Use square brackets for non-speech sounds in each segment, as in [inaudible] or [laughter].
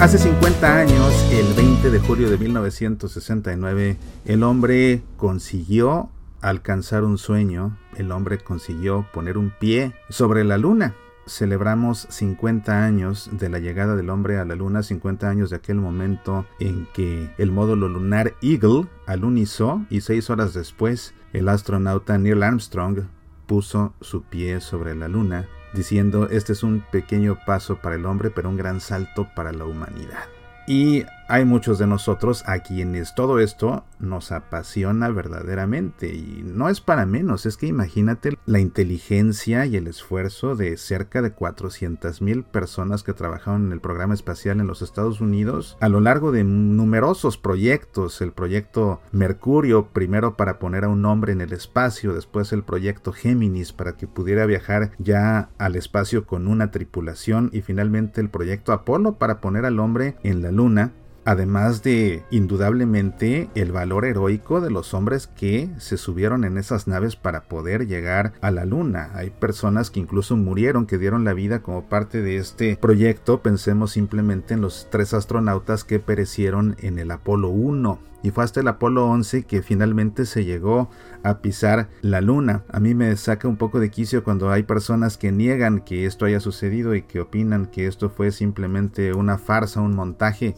Hace 50 años, el 20 de julio de 1969, el hombre consiguió alcanzar un sueño, el hombre consiguió poner un pie sobre la luna. Celebramos 50 años de la llegada del hombre a la luna, 50 años de aquel momento en que el módulo lunar Eagle alunizó y seis horas después el astronauta Neil Armstrong puso su pie sobre la luna diciendo, este es un pequeño paso para el hombre, pero un gran salto para la humanidad. Y hay muchos de nosotros a quienes todo esto nos apasiona verdaderamente y no es para menos, es que imagínate la inteligencia y el esfuerzo de cerca de 400 mil personas que trabajaron en el programa espacial en los Estados Unidos a lo largo de numerosos proyectos, el proyecto Mercurio primero para poner a un hombre en el espacio, después el proyecto Géminis para que pudiera viajar ya al espacio con una tripulación y finalmente el proyecto Apolo para poner al hombre en la luna además de indudablemente el valor heroico de los hombres que se subieron en esas naves para poder llegar a la luna. Hay personas que incluso murieron, que dieron la vida como parte de este proyecto. Pensemos simplemente en los tres astronautas que perecieron en el Apolo 1 y fue hasta el Apolo 11 que finalmente se llegó a pisar la luna. A mí me saca un poco de quicio cuando hay personas que niegan que esto haya sucedido y que opinan que esto fue simplemente una farsa, un montaje.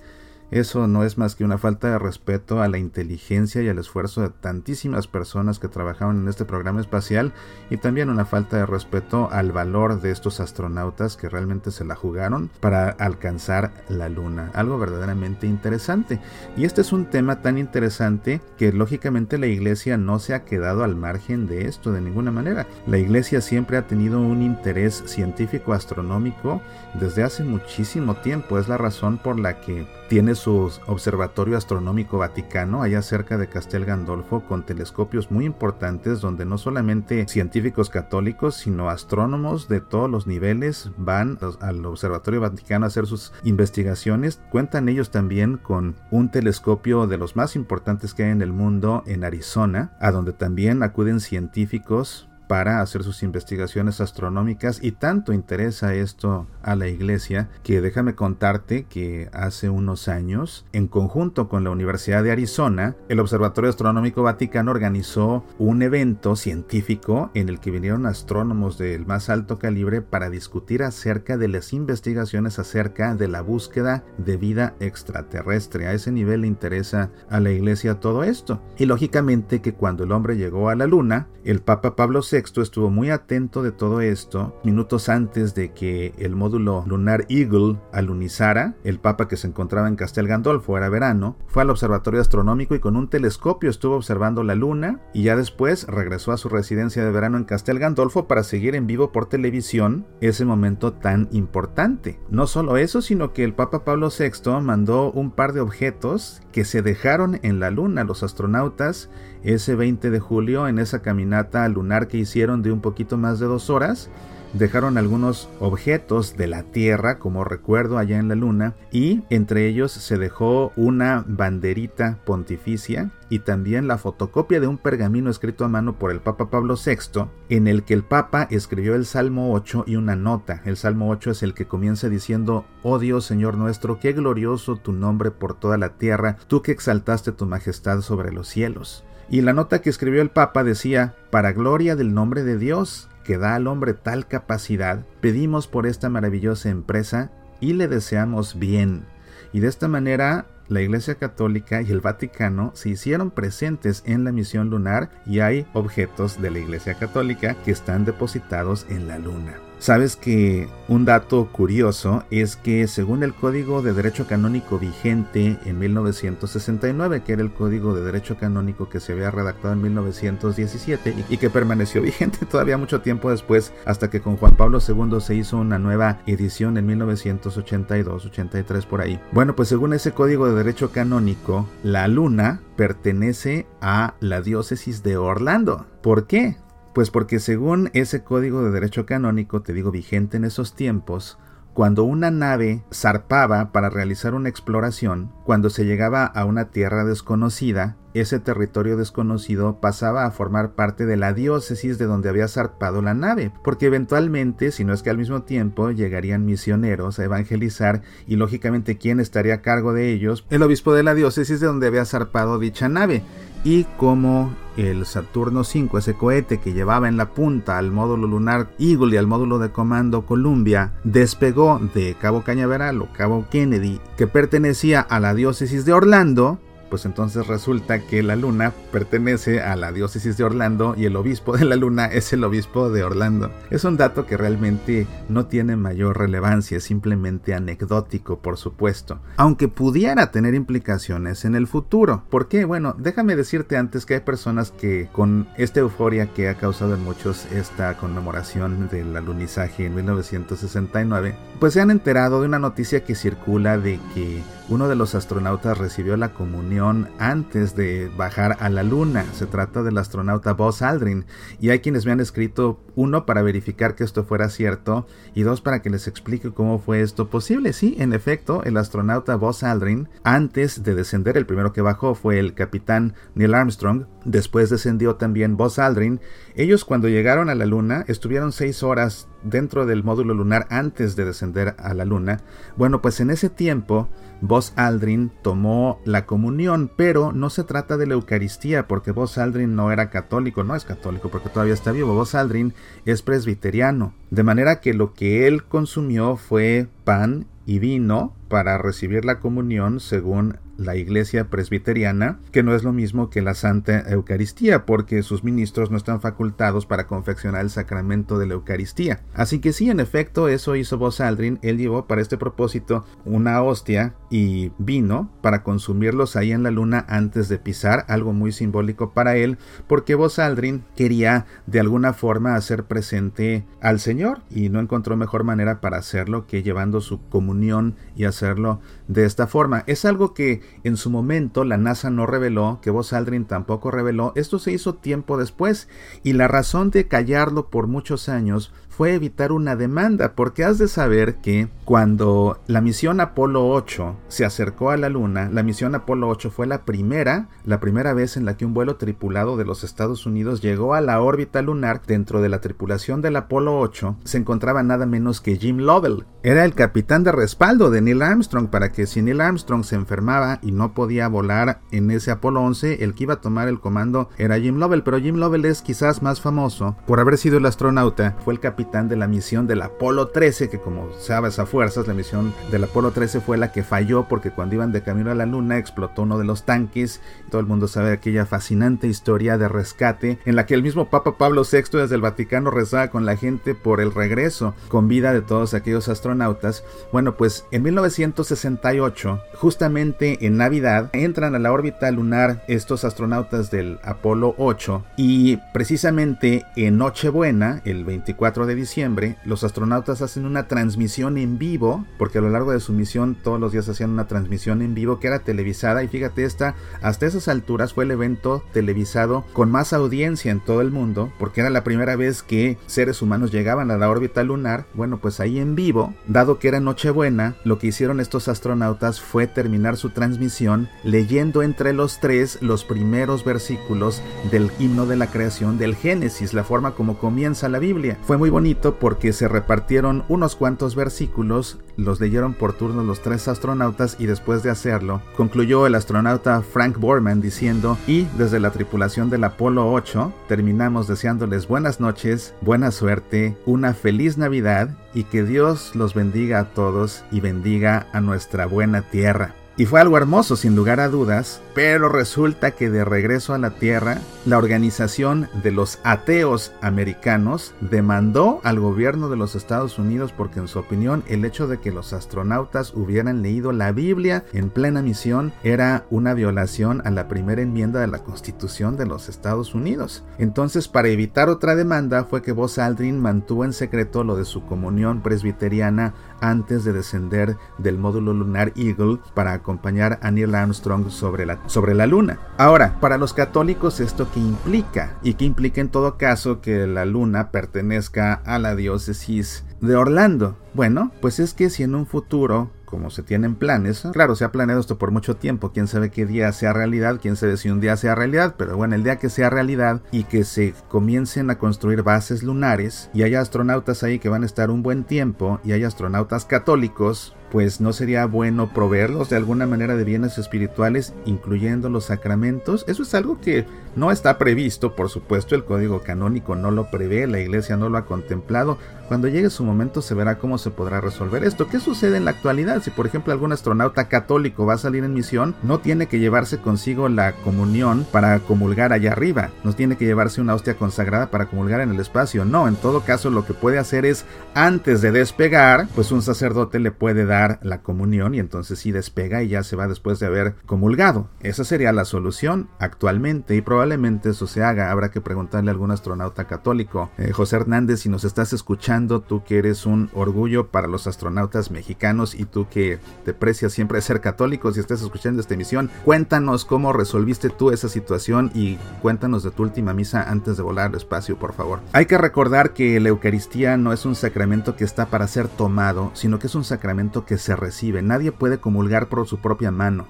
Eso no es más que una falta de respeto a la inteligencia y al esfuerzo de tantísimas personas que trabajaron en este programa espacial y también una falta de respeto al valor de estos astronautas que realmente se la jugaron para alcanzar la luna. Algo verdaderamente interesante. Y este es un tema tan interesante que lógicamente la iglesia no se ha quedado al margen de esto de ninguna manera. La iglesia siempre ha tenido un interés científico astronómico desde hace muchísimo tiempo. Es la razón por la que tiene su observatorio astronómico vaticano allá cerca de Castel Gandolfo con telescopios muy importantes donde no solamente científicos católicos sino astrónomos de todos los niveles van al observatorio vaticano a hacer sus investigaciones. Cuentan ellos también con un telescopio de los más importantes que hay en el mundo en Arizona, a donde también acuden científicos para hacer sus investigaciones astronómicas y tanto interesa esto a la iglesia que déjame contarte que hace unos años en conjunto con la Universidad de Arizona el Observatorio Astronómico Vaticano organizó un evento científico en el que vinieron astrónomos del más alto calibre para discutir acerca de las investigaciones acerca de la búsqueda de vida extraterrestre. A ese nivel le interesa a la iglesia todo esto. Y lógicamente que cuando el hombre llegó a la luna el Papa Pablo VI estuvo muy atento de todo esto minutos antes de que el módulo lunar Eagle alunizara. El Papa que se encontraba en Castel Gandolfo era verano, fue al observatorio astronómico y con un telescopio estuvo observando la luna y ya después regresó a su residencia de verano en Castel Gandolfo para seguir en vivo por televisión ese momento tan importante. No solo eso, sino que el Papa Pablo VI mandó un par de objetos que se dejaron en la luna los astronautas ese 20 de julio en esa caminata lunar que hicieron de un poquito más de dos horas. Dejaron algunos objetos de la Tierra como recuerdo allá en la Luna y entre ellos se dejó una banderita pontificia y también la fotocopia de un pergamino escrito a mano por el Papa Pablo VI en el que el Papa escribió el Salmo 8 y una nota. El Salmo 8 es el que comienza diciendo, Oh Dios Señor nuestro, qué glorioso tu nombre por toda la tierra, tú que exaltaste tu majestad sobre los cielos. Y la nota que escribió el Papa decía, para gloria del nombre de Dios, que da al hombre tal capacidad, pedimos por esta maravillosa empresa y le deseamos bien. Y de esta manera la Iglesia Católica y el Vaticano se hicieron presentes en la misión lunar y hay objetos de la Iglesia Católica que están depositados en la Luna. Sabes que un dato curioso es que según el Código de Derecho Canónico vigente en 1969, que era el Código de Derecho Canónico que se había redactado en 1917 y que permaneció [laughs] vigente todavía mucho tiempo después, hasta que con Juan Pablo II se hizo una nueva edición en 1982, 83 por ahí. Bueno, pues según ese Código de Derecho Canónico, la luna pertenece a la diócesis de Orlando. ¿Por qué? Pues porque según ese código de derecho canónico, te digo vigente en esos tiempos, cuando una nave zarpaba para realizar una exploración, cuando se llegaba a una tierra desconocida, ese territorio desconocido pasaba a formar parte de la diócesis de donde había zarpado la nave, porque eventualmente, si no es que al mismo tiempo, llegarían misioneros a evangelizar y lógicamente quién estaría a cargo de ellos, el obispo de la diócesis de donde había zarpado dicha nave. Y como el Saturno V, ese cohete que llevaba en la punta al módulo lunar Eagle y al módulo de comando Columbia, despegó de Cabo Cañaveral o Cabo Kennedy, que pertenecía a la diócesis de Orlando, pues entonces resulta que la luna pertenece a la diócesis de Orlando y el obispo de la luna es el obispo de Orlando. Es un dato que realmente no tiene mayor relevancia, es simplemente anecdótico, por supuesto, aunque pudiera tener implicaciones en el futuro. ¿Por qué? Bueno, déjame decirte antes que hay personas que con esta euforia que ha causado en muchos esta conmemoración del alunizaje en 1969, pues se han enterado de una noticia que circula de que uno de los astronautas recibió la comunión antes de bajar a la Luna. Se trata del astronauta Buzz Aldrin. Y hay quienes me han escrito, uno, para verificar que esto fuera cierto, y dos, para que les explique cómo fue esto posible. Sí, en efecto, el astronauta Buzz Aldrin, antes de descender, el primero que bajó fue el capitán Neil Armstrong, después descendió también Buzz Aldrin. Ellos cuando llegaron a la Luna estuvieron seis horas dentro del módulo lunar antes de descender a la Luna. Bueno, pues en ese tiempo Buzz Aldrin tomó la comunión, pero no se trata de la Eucaristía, porque Buzz Aldrin no era católico, no es católico, porque todavía está vivo. Buzz Aldrin es presbiteriano, de manera que lo que él consumió fue pan y vino para recibir la comunión según la iglesia presbiteriana, que no es lo mismo que la Santa Eucaristía, porque sus ministros no están facultados para confeccionar el sacramento de la Eucaristía. Así que sí, en efecto, eso hizo Buzz Aldrin. Él llevó para este propósito una hostia y vino para consumirlos ahí en la luna antes de pisar, algo muy simbólico para él, porque Buzz Aldrin quería de alguna forma hacer presente al Señor y no encontró mejor manera para hacerlo que llevando su comunión y hacerlo de esta forma. Es algo que en su momento la NASA no reveló, que Buzz Aldrin tampoco reveló. Esto se hizo tiempo después y la razón de callarlo por muchos años fue evitar una demanda, porque has de saber que cuando la misión Apolo 8 se acercó a la Luna, la misión Apolo 8 fue la primera, la primera vez en la que un vuelo tripulado de los Estados Unidos llegó a la órbita lunar. Dentro de la tripulación del Apolo 8 se encontraba nada menos que Jim Lovell. Era el capitán de respaldo de Neil Armstrong para que si Neil Armstrong se enfermaba y no podía volar en ese Apolo 11, el que iba a tomar el comando era Jim Lovell, pero Jim Lovell es quizás más famoso por haber sido el astronauta, fue el capitán de la misión del Apolo 13, que como sabes a fuerzas, la misión del Apolo 13 fue la que falló porque cuando iban de camino a la Luna explotó uno de los tanques. Todo el mundo sabe aquella fascinante historia de rescate en la que el mismo Papa Pablo VI desde el Vaticano rezaba con la gente por el regreso con vida de todos aquellos astronautas. Bueno, pues en 1968, justamente en Navidad, entran a la órbita lunar estos astronautas del Apolo 8 y precisamente en Nochebuena, el 24 de diciembre, los astronautas hacen una transmisión en vivo, porque a lo largo de su misión todos los días hacían una transmisión en vivo que era televisada y fíjate esta, hasta esas alturas fue el evento televisado con más audiencia en todo el mundo, porque era la primera vez que seres humanos llegaban a la órbita lunar, bueno pues ahí en vivo, dado que era Nochebuena, lo que hicieron estos astronautas fue terminar su transmisión leyendo entre los tres los primeros versículos del himno de la creación del Génesis, la forma como comienza la Biblia. Fue muy bonito porque se repartieron unos cuantos versículos, los leyeron por turno los tres astronautas y después de hacerlo, concluyó el astronauta Frank Borman diciendo, y desde la tripulación del Apolo 8 terminamos deseándoles buenas noches, buena suerte, una feliz Navidad y que Dios los bendiga a todos y bendiga a nuestra buena tierra. Y fue algo hermoso sin lugar a dudas, pero resulta que de regreso a la Tierra, la organización de los ateos americanos demandó al gobierno de los Estados Unidos porque en su opinión el hecho de que los astronautas hubieran leído la Biblia en plena misión era una violación a la primera enmienda de la Constitución de los Estados Unidos. Entonces, para evitar otra demanda fue que Buzz Aldrin mantuvo en secreto lo de su comunión presbiteriana antes de descender del módulo lunar Eagle para acompañar a Neil Armstrong sobre la, sobre la Luna. Ahora, para los católicos, ¿esto qué implica? Y qué implica en todo caso que la Luna pertenezca a la diócesis de Orlando. Bueno, pues es que si en un futuro como se tienen planes. Claro, se ha planeado esto por mucho tiempo, quién sabe qué día sea realidad, quién sabe si un día sea realidad, pero bueno, el día que sea realidad y que se comiencen a construir bases lunares y haya astronautas ahí que van a estar un buen tiempo y hay astronautas católicos, pues no sería bueno proveerlos de alguna manera de bienes espirituales, incluyendo los sacramentos. Eso es algo que no está previsto, por supuesto, el código canónico no lo prevé, la iglesia no lo ha contemplado. Cuando llegue su momento se verá cómo se podrá resolver esto. ¿Qué sucede en la actualidad? Si por ejemplo algún astronauta católico va a salir en misión, no tiene que llevarse consigo la comunión para comulgar allá arriba, no tiene que llevarse una hostia consagrada para comulgar en el espacio, no, en todo caso lo que puede hacer es antes de despegar, pues un sacerdote le puede dar la comunión y entonces sí despega y ya se va después de haber comulgado. Esa sería la solución actualmente y probablemente eso se haga. Habrá que preguntarle a algún astronauta católico. Eh, José Hernández, si nos estás escuchando, tú que eres un orgullo para los astronautas mexicanos y tú que te precias siempre ser católico, si estás escuchando esta emisión, cuéntanos cómo resolviste tú esa situación y cuéntanos de tu última misa antes de volar al espacio, por favor. Hay que recordar que la Eucaristía no es un sacramento que está para ser tomado, sino que es un sacramento que se recibe. Nadie puede comulgar por su propia mano.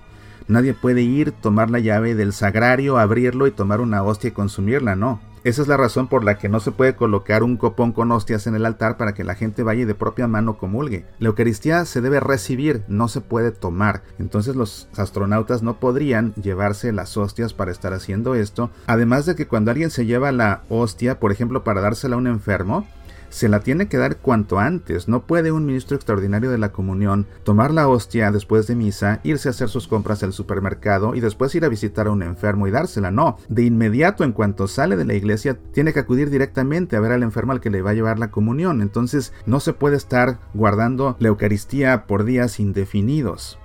Nadie puede ir, tomar la llave del sagrario, abrirlo y tomar una hostia y consumirla, no. Esa es la razón por la que no se puede colocar un copón con hostias en el altar para que la gente vaya y de propia mano comulgue. La Eucaristía se debe recibir, no se puede tomar. Entonces los astronautas no podrían llevarse las hostias para estar haciendo esto. Además de que cuando alguien se lleva la hostia, por ejemplo, para dársela a un enfermo, se la tiene que dar cuanto antes. No puede un ministro extraordinario de la comunión tomar la hostia después de misa, irse a hacer sus compras al supermercado y después ir a visitar a un enfermo y dársela. No, de inmediato en cuanto sale de la iglesia tiene que acudir directamente a ver al enfermo al que le va a llevar la comunión. Entonces no se puede estar guardando la Eucaristía por días indefinidos.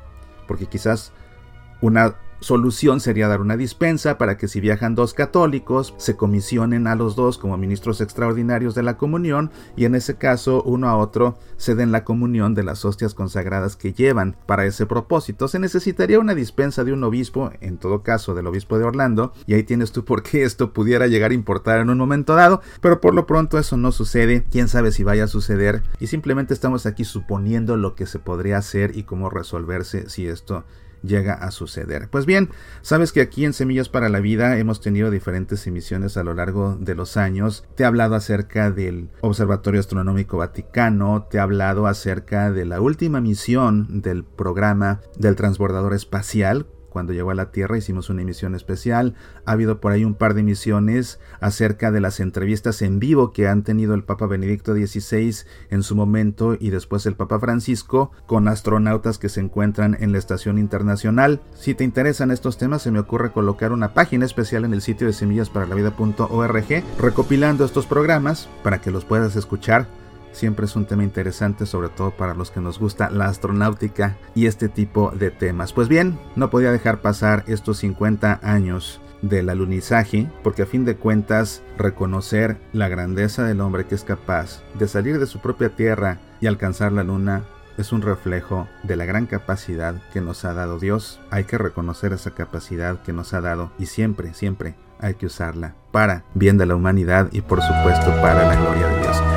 Porque quizás una Solución sería dar una dispensa para que si viajan dos católicos se comisionen a los dos como ministros extraordinarios de la comunión y en ese caso uno a otro se den la comunión de las hostias consagradas que llevan para ese propósito. Se necesitaría una dispensa de un obispo, en todo caso del obispo de Orlando, y ahí tienes tú por qué esto pudiera llegar a importar en un momento dado, pero por lo pronto eso no sucede, quién sabe si vaya a suceder y simplemente estamos aquí suponiendo lo que se podría hacer y cómo resolverse si esto llega a suceder. Pues bien, sabes que aquí en Semillas para la Vida hemos tenido diferentes emisiones a lo largo de los años. Te he hablado acerca del Observatorio Astronómico Vaticano, te he hablado acerca de la última misión del programa del transbordador espacial cuando llegó a la Tierra hicimos una emisión especial. Ha habido por ahí un par de emisiones acerca de las entrevistas en vivo que han tenido el Papa Benedicto XVI en su momento y después el Papa Francisco con astronautas que se encuentran en la Estación Internacional. Si te interesan estos temas, se me ocurre colocar una página especial en el sitio de semillasparalavida.org recopilando estos programas para que los puedas escuchar siempre es un tema interesante, sobre todo para los que nos gusta la astronáutica y este tipo de temas. Pues bien, no podía dejar pasar estos 50 años del alunizaje, porque a fin de cuentas reconocer la grandeza del hombre que es capaz de salir de su propia tierra y alcanzar la luna es un reflejo de la gran capacidad que nos ha dado Dios. Hay que reconocer esa capacidad que nos ha dado y siempre, siempre hay que usarla para bien de la humanidad y por supuesto para la gloria de Dios.